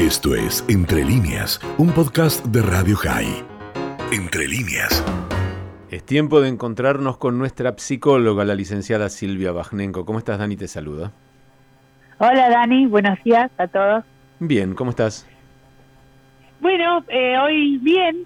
Esto es Entre líneas, un podcast de Radio High. Entre líneas. Es tiempo de encontrarnos con nuestra psicóloga, la licenciada Silvia Bajnenko. ¿Cómo estás, Dani? Te saluda. Hola, Dani. Buenos días a todos. Bien, ¿cómo estás? Bueno, eh, hoy bien,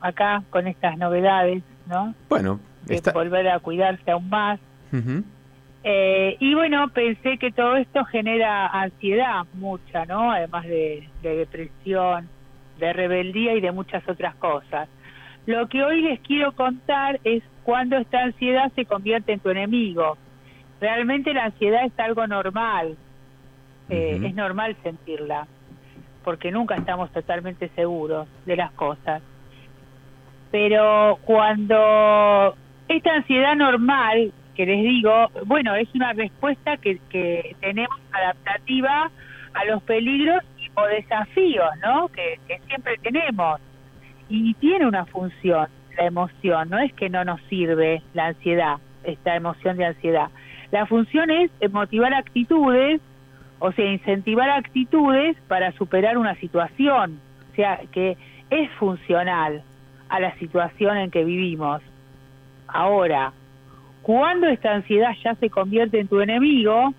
acá con estas novedades, ¿no? Bueno, de volver a cuidarse aún más. Eh, y bueno, pensé que todo esto genera ansiedad mucha, ¿no? Además de, depresión, de rebeldía y de muchas otras cosas. Lo que hoy les quiero contar es cuando esta ansiedad se convierte en tu enemigo. Realmente la ansiedad es algo normal, eh, es normal sentirla, porque nunca estamos totalmente seguros de las cosas. Pero cuando esta ansiedad normal que les digo, bueno, es una respuesta que, que tenemos adaptativa a los peligros o desafíos, ¿no? Que, siempre tenemos. Y tiene una función la emoción, no es que no nos sirve la ansiedad, esta emoción de ansiedad. La función es motivar actitudes, o sea, incentivar actitudes para superar una situación, o sea, que es funcional a la situación en que vivimos. Ahora, cuando esta ansiedad ya se convierte en tu enemigo,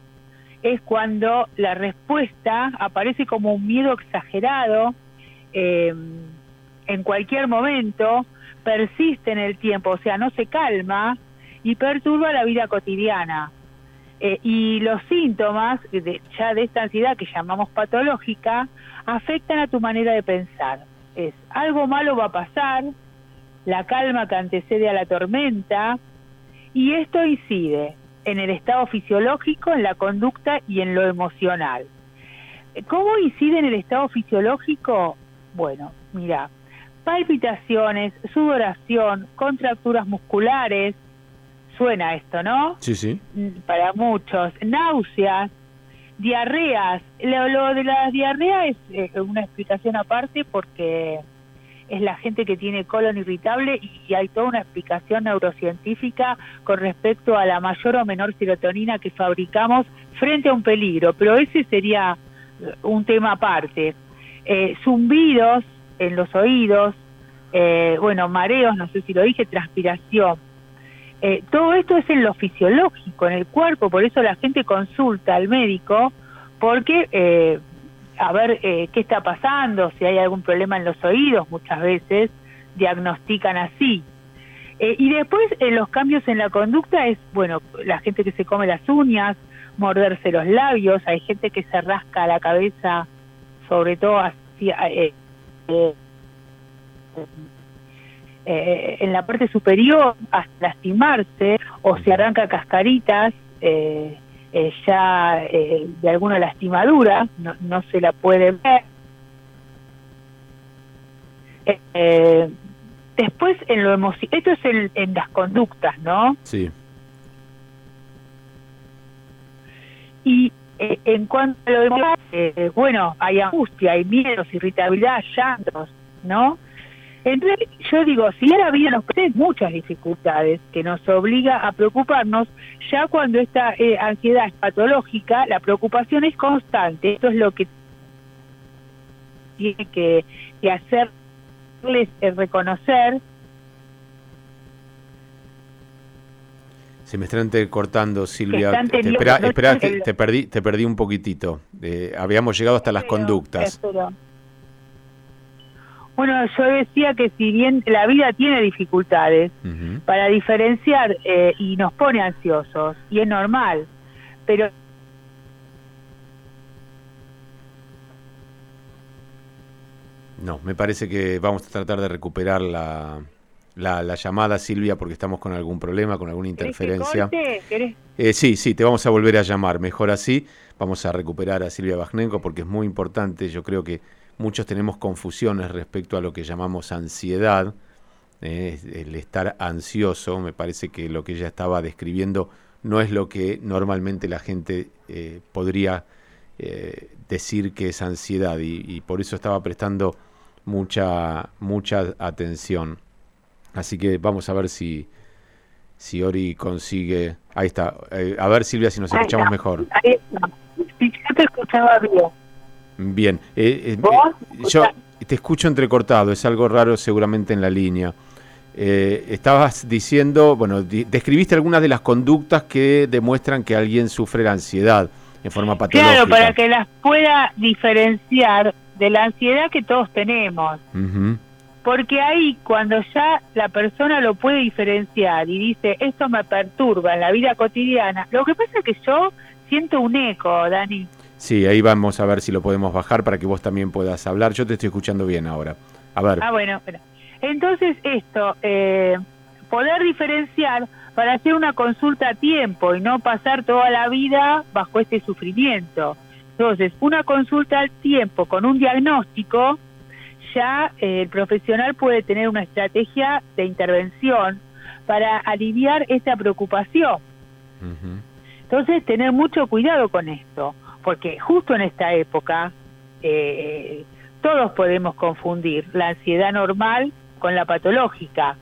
es cuando la respuesta aparece como un miedo exagerado em, en cualquier momento, persiste en el tiempo, o sea, no se calma y perturba la vida cotidiana. Eh, y los síntomas de, ya de esta ansiedad que llamamos patológica afectan a tu manera de pensar. Es algo malo va a pasar, la calma que antecede a la tormenta, y esto incide en el estado fisiológico, en la conducta y en lo emocional. ¿Cómo incide en el estado fisiológico? Bueno, mira, palpitaciones, sudoración, contracturas musculares, suena esto, ¿no? Sí, sí. Para muchos, náuseas, diarreas. Lo, de la diarrea es eh, una explicación aparte porque es la gente que tiene colon irritable y hay toda una explicación neurocientífica con respecto a la mayor o menor serotonina que fabricamos frente a un peligro, pero ese sería eh, un tema aparte. Eh, zumbidos en los oídos, eh, bueno, mareos, no sé si lo dije, transpiración. todo esto es en lo fisiológico, en el cuerpo, por eso la gente consulta al médico, porque a ver eh, qué está pasando, si hay algún problema en los oídos, muchas veces diagnostican así. Eh, y después eh, los cambios en la conducta es, bueno, la gente que se come las uñas, morderse los labios, hay gente que se rasca la cabeza, sobre todo así, en la parte superior hasta lastimarse o se arranca cascaritas. Eh, eh, ya eh, de alguna lastimadura, no, no, se la puede ver. Eh, después, en lo emocional, esto es en, las conductas, ¿no? Sí. Y en cuanto a lo demás, bueno, hay angustia, hay miedos, irritabilidad, llantos, ¿no? Entonces, yo digo, si la vida nos presenta muchas dificultades que nos obliga a preocuparnos, ya cuando esta eh, ansiedad es patológica, la preocupación es constante. Esto es lo que tiene que, hacerles eh, reconocer. Se me están cortando, Silvia. espera, espera que te perdí, te perdí un poquitito. Eh, habíamos llegado hasta las conductas. Bueno, yo decía que si bien la vida tiene dificultades, para diferenciar eh, y nos pone ansiosos, y es normal, pero... No, me parece que vamos a tratar de recuperar la, la, llamada, Silvia, porque estamos con algún problema, con alguna interferencia. Eh, sí, sí, te vamos a volver a llamar, mejor así. Vamos a recuperar a Silvia Bajnenko porque es muy importante, yo creo que muchos tenemos confusiones respecto a lo que llamamos ansiedad, eh, el estar ansioso, me parece que lo que ella estaba describiendo no es lo que normalmente la gente eh, podría eh, decir que es ansiedad y, por eso estaba prestando mucha, mucha atención. Así que vamos a ver si, si Ori consigue... Ahí está. a ver Silvia si nos escuchamos mejor. Ahí está. te escuchaba bien. Bien. Eh, yo te escucho entrecortado, es algo raro seguramente en la línea. estabas diciendo, bueno, describiste algunas de las conductas que demuestran que alguien sufre la ansiedad en forma patológica. Claro, para que las pueda diferenciar de la ansiedad que todos tenemos. Porque ahí cuando ya la persona lo puede diferenciar y dice, esto me perturba en la vida cotidiana, lo que pasa es que yo siento un eco, Dani. Sí, ahí vamos a ver si lo podemos bajar para que vos también puedas hablar. Yo te estoy escuchando bien ahora. A ver. Ah, bueno, entonces esto, eh, poder diferenciar para hacer una consulta a tiempo y no pasar toda la vida bajo este sufrimiento. Entonces, una consulta al tiempo con un diagnóstico, ya eh, el profesional puede tener una estrategia de intervención para aliviar esta preocupación. Entonces, tener mucho cuidado con esto, porque justo en esta época eh, todos podemos confundir la ansiedad normal con la patológica.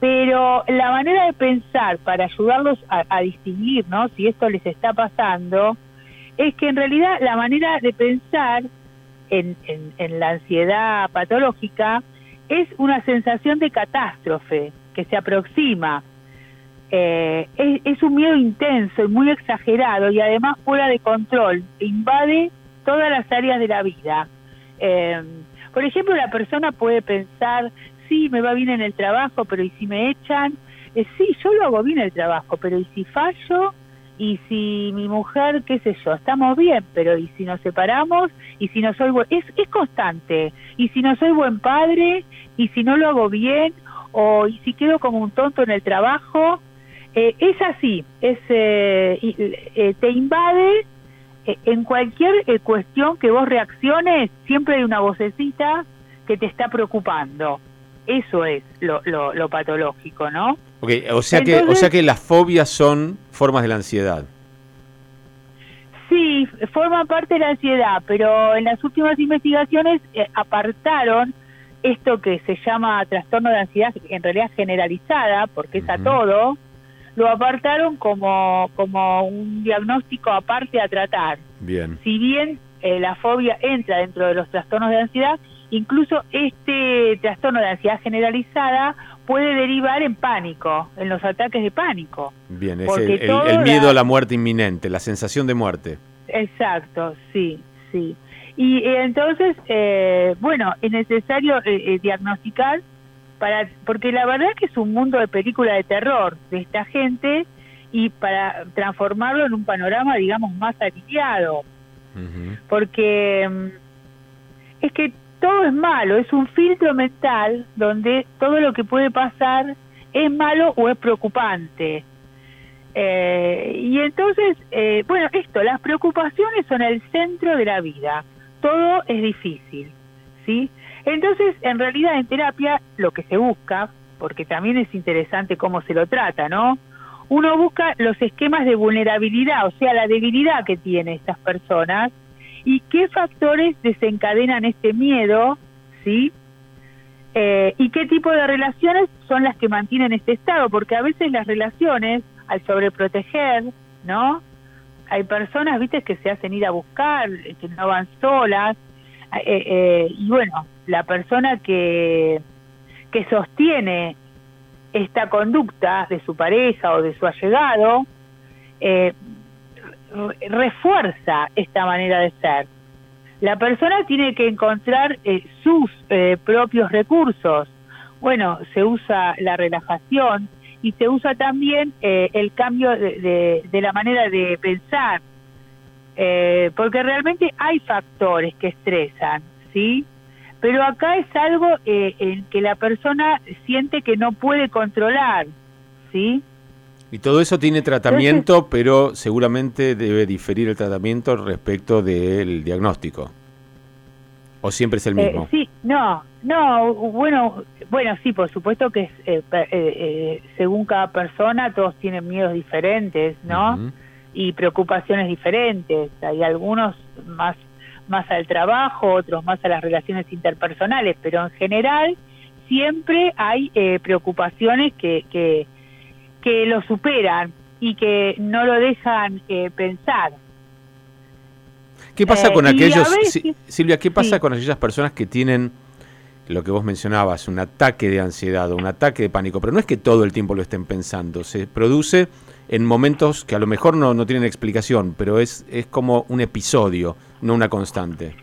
Pero la manera de pensar para ayudarlos a, distinguir ¿no? si esto les está pasando es que en realidad la manera de pensar en, en, la ansiedad patológica es una sensación de catástrofe que se aproxima. Eh, es, un miedo intenso y muy exagerado y además fuera de control, invade todas las áreas de la vida. Eh, por ejemplo, la persona puede pensar, sí, me va bien en el trabajo, pero ¿y si me echan? Eh, sí, yo lo hago bien el trabajo, pero ¿y si fallo? y si mi mujer, qué sé yo, estamos bien, pero y si nos separamos, y si no soy es, es constante, y si no soy buen padre, y si no lo hago bien, o y si quedo como un tonto en el trabajo, eh, es así, es eh, eh, te invade en cualquier cuestión que vos reacciones, siempre hay una vocecita que te está preocupando. Eso es lo, lo, patológico, ¿no? Okay, o sea que o sea que las fobias son formas de la ansiedad. Sí, forman parte de la ansiedad, pero en las últimas investigaciones eh, apartaron esto que se llama trastorno de ansiedad, en realidad generalizada, porque es a todo, lo apartaron como, como un diagnóstico aparte a tratar. Bien. Si bien eh, la fobia entra dentro de los trastornos de ansiedad, Incluso este trastorno de ansiedad generalizada puede derivar en pánico, en los ataques de pánico. Bien, es el, miedo a la muerte inminente, la sensación de muerte. Exacto, sí, sí. Y eh, entonces, eh, bueno, es necesario eh, diagnosticar para, porque la verdad que es un mundo de película de terror de esta gente y para transformarlo en un panorama, digamos, más aliviado. Porque mm, es que todo es malo, es un filtro mental donde todo lo que puede pasar es malo o es preocupante. Eh, y entonces, eh, bueno, esto, las preocupaciones son el centro de la vida, todo es difícil, ¿sí? Entonces, en realidad en terapia lo que se busca, porque también es interesante cómo se lo trata, ¿no? Uno busca los esquemas de vulnerabilidad, o sea, la debilidad que tienen estas personas, y qué factores desencadenan este miedo, ¿sí? Eh, y qué tipo de relaciones son las que mantienen este estado, porque a veces las relaciones, al sobreproteger, ¿no? Hay personas, viste, que se hacen ir a buscar, que no van solas, eh, eh, y bueno, la persona que, que sostiene esta conducta de su pareja o de su allegado, eh, refuerza esta manera de ser. La persona tiene que encontrar eh, sus eh, propios recursos. Bueno, se usa la relajación y se usa también eh, el cambio de, la manera de pensar, porque realmente hay factores que estresan, ¿sí? Pero acá es algo en que la persona siente que no puede controlar, ¿sí? Y todo eso tiene tratamiento, pero seguramente debe diferir el tratamiento respecto del diagnóstico. ¿O siempre es el mismo? Eh, sí, no, no, bueno, bueno, sí, por supuesto que eh, eh, según cada persona todos tienen miedos diferentes, ¿no? Y preocupaciones diferentes. Hay algunos más más al trabajo, otros más a las relaciones interpersonales, pero en general siempre hay preocupaciones que, que que lo superan y que no lo dejan eh, pensar. ¿Qué pasa con aquellos, Silvia, qué pasa con aquellas personas que tienen lo que vos mencionabas, un ataque de ansiedad o un ataque de pánico, pero no es que todo el tiempo lo estén pensando, se produce en momentos que a lo mejor no, no tienen explicación, pero es, es como un episodio, no una constante.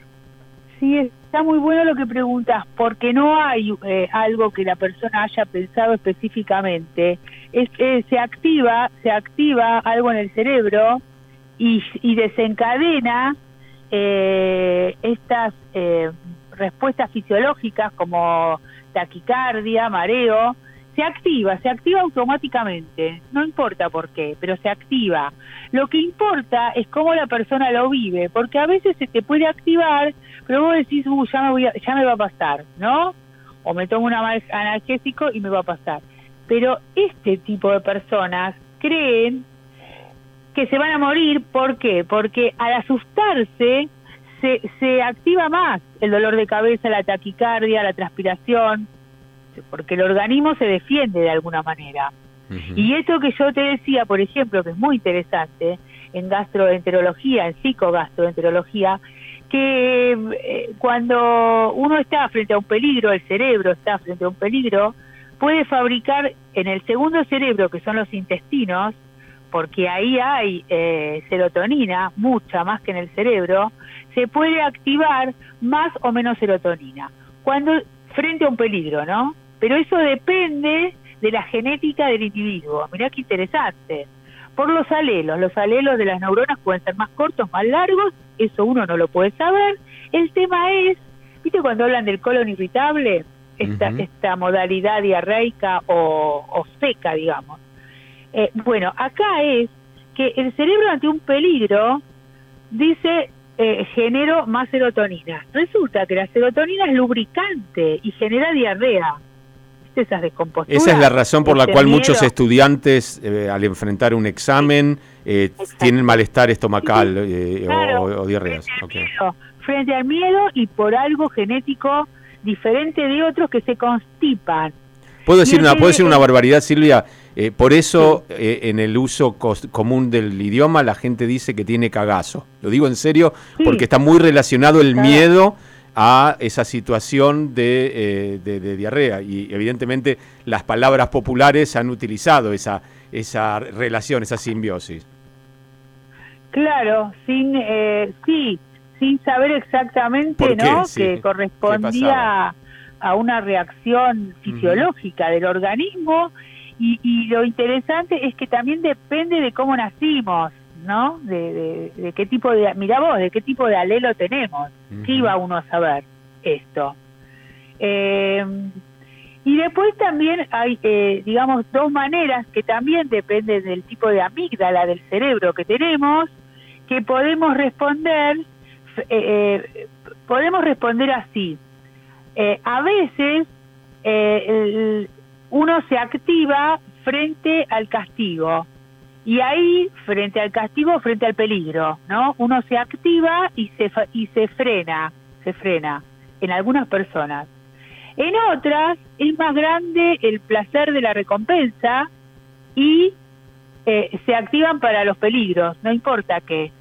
Sí, está muy bueno lo que preguntas, porque no hay eh, algo que la persona haya pensado específicamente. Es, eh, se activa, se activa algo en el cerebro y, y desencadena eh, estas eh, respuestas fisiológicas como taquicardia, mareo, se activa, se activa automáticamente, no importa por qué, pero se activa. Lo que importa es cómo la persona lo vive, porque a veces se te puede activar, pero vos decís, uh, ya, me voy ya me va a pasar, ¿no? O me tomo un analgésico y me va a pasar. Pero este tipo de personas creen que se van a morir, ¿por qué? Porque al asustarse se, se activa más el dolor de cabeza, la taquicardia, la transpiración, porque el organismo se defiende de alguna manera. Y esto que yo te decía, por ejemplo, que es muy interesante en gastroenterología, en psicogastroenterología, que eh, cuando uno está frente a un peligro, el cerebro está frente a un peligro, puede fabricar en el segundo cerebro, que son los intestinos, porque ahí hay eh, serotonina, mucha más que en el cerebro, se puede activar más o menos serotonina. Cuando frente a un peligro, ¿no? Pero eso depende de la genética del individuo. Mirá qué interesante. Por los alelos, los alelos de las neuronas pueden ser más cortos, más largos, eso uno no lo puede saber. El tema es, ¿viste cuando hablan del colon irritable? Esta, esta modalidad diarreica o, seca, digamos. Eh, bueno, acá es que el cerebro ante un peligro dice eh, genero más serotonina. Resulta que la serotonina es lubricante y genera diarrea esas Esa es la razón por la cual muchos estudiantes eh, al enfrentar un examen eh, tienen malestar estomacal eh, o, diarreas. Frente, al miedo y por algo genético diferente de otros que se constipan. ¿Puedo decir, una, ¿puedo decir una barbaridad, Silvia? por eso en el uso común del idioma la gente dice que tiene cagazo. Lo digo en serio porque está muy relacionado el miedo a esa situación eh, de, de, diarrea. Y evidentemente las palabras populares han utilizado esa, esa relación, esa simbiosis. Claro, sin, eh, sí, sin saber exactamente ¿no? que correspondía a una reacción fisiológica del organismo. Y, y lo interesante es que también depende de cómo nacimos. ¿No? De, de, qué tipo de, mira vos, de qué tipo de alelo tenemos. ¿Qué iba uno a saber esto? Eh, y después también hay, eh, digamos, dos maneras que también dependen del tipo de amígdala del cerebro que tenemos, que podemos responder, eh, podemos responder así. a veces uno se activa frente al castigo. Y ahí, frente al castigo, frente al peligro, ¿no? Uno se activa y se, y se frena, se frena en algunas personas. En otras es más grande el placer de la recompensa y eh, se activan para los peligros, no importa qué.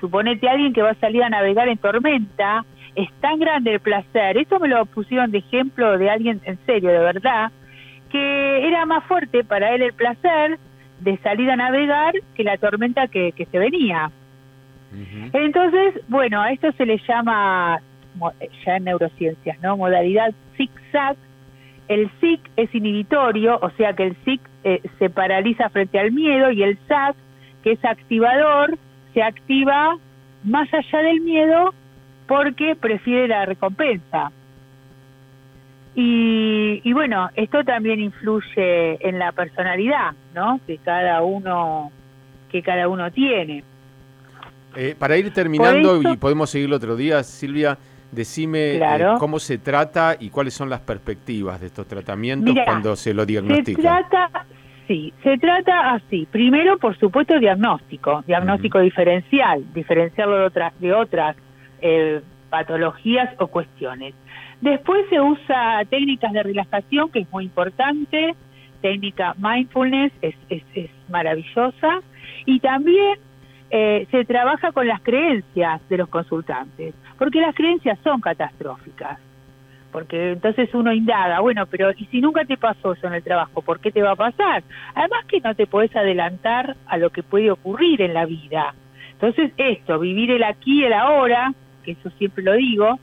Suponete alguien que va a salir a navegar en tormenta, es tan grande el placer, esto me lo pusieron de ejemplo de alguien en serio, de verdad, que era más fuerte para él el placer de salir a navegar que la tormenta que, se venía. Entonces, bueno, a esto se le llama, ya en neurociencias, ¿no? Modalidad zigzag. El zig es inhibitorio, o sea que el zig eh, se paraliza frente al miedo y el zag, que es activador, se activa más allá del miedo porque prefiere la recompensa. Y, bueno, esto también influye en la personalidad, ¿no? Que cada uno que cada uno tiene. Eh, para ir terminando y podemos seguirlo otro día, Silvia, decime eh, cómo se trata y cuáles son las perspectivas de estos tratamientos cuando se lo diagnostica. Se trata, sí, se trata así. Primero, por supuesto, diagnóstico, diagnóstico diferencial, diferenciarlo de otras, de otras eh, patologías o cuestiones. Después se usa técnicas de relajación, que es muy importante, técnica mindfulness es, es, maravillosa, y también eh, se trabaja con las creencias de los consultantes, porque las creencias son catastróficas. Porque entonces uno indaga, bueno, pero ¿y si nunca te pasó eso en el trabajo? ¿Por qué te va a pasar? Además que no te podés adelantar a lo que puede ocurrir en la vida. Entonces esto, vivir el aquí y el ahora, que eso siempre lo digo,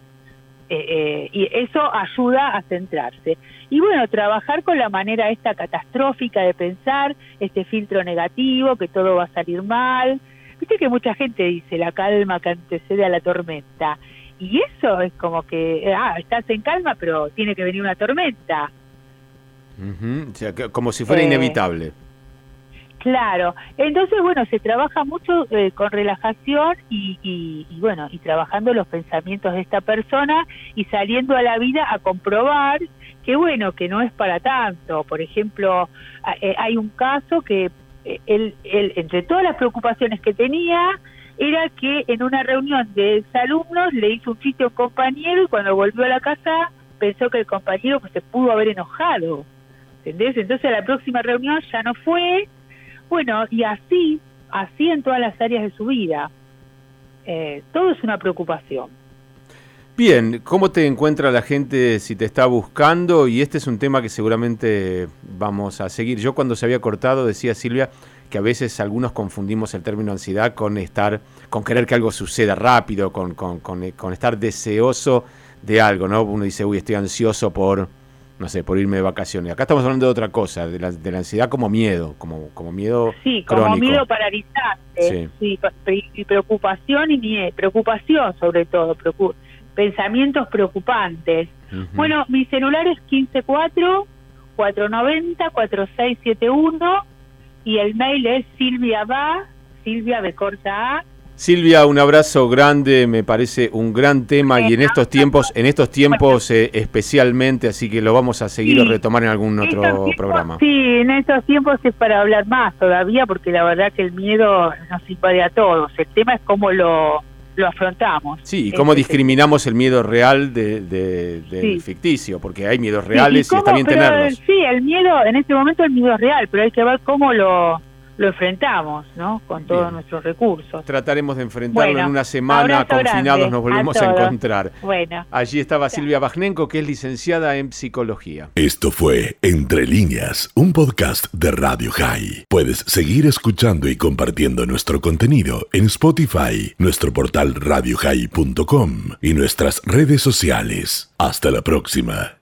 eh, eh, y eso ayuda a centrarse. Y bueno, trabajar con la manera esta catastrófica de pensar, este filtro negativo, que todo va a salir mal. Viste que mucha gente dice la calma que antecede a la tormenta. Y eso es como que, ah, estás en calma, pero tiene que venir una tormenta. como si fuera eh, inevitable. Claro, entonces bueno, se trabaja mucho eh, con relajación y, y, bueno, y trabajando los pensamientos de esta persona y saliendo a la vida a comprobar que bueno, que no es para tanto. Por ejemplo, eh, hay un caso que eh, él, él, entre todas las preocupaciones que tenía, era que en una reunión de exalumnos le hizo un chiste a un compañero y cuando volvió a la casa pensó que el compañero pues se pudo haber enojado. ¿Entendés? Entonces a la próxima reunión ya no fue bueno, y así, así en todas las áreas de su vida. Eh, todo es una preocupación. Bien, ¿cómo te encuentra la gente si te está buscando? Y este es un tema que seguramente vamos a seguir. Yo cuando se había cortado decía Silvia que a veces algunos confundimos el término ansiedad con estar, con querer que algo suceda rápido, con, con, con, con estar deseoso de algo, ¿no? Uno dice, uy, estoy ansioso por no sé, por irme de vacaciones. Acá estamos hablando de otra cosa, de la, de la ansiedad como miedo, como, como miedo Sí, como miedo paralizante, sí. y preocupación y miedo, preocupación sobre todo, pensamientos preocupantes. Bueno, mi celular es 154-490-4671 y el mail es silvia va, silvia de corta A, Silvia, un abrazo grande, me parece un gran tema y en estos tiempos, en estos tiempos eh, especialmente, así que lo vamos a seguir o retomar en algún otro programa. Sí, en estos tiempos es para hablar más todavía, porque la verdad que el miedo nos invade a todos. El tema es cómo lo, lo afrontamos. Sí, y cómo discriminamos el miedo real de, del ficticio, porque hay miedos reales y, está bien tenerlos. Sí, el miedo, en este momento el miedo es real, pero hay que ver cómo lo lo enfrentamos, ¿no? Con todos nuestros recursos. Trataremos de enfrentarlo en una semana, confinados nos volvemos a, encontrar. Bueno. Allí estaba Silvia Bajnenko, que es licenciada en psicología. Esto fue Entre líneas, un podcast de Radio High. Puedes seguir escuchando y compartiendo nuestro contenido en Spotify, nuestro portal radiohigh.com y nuestras redes sociales. Hasta la próxima.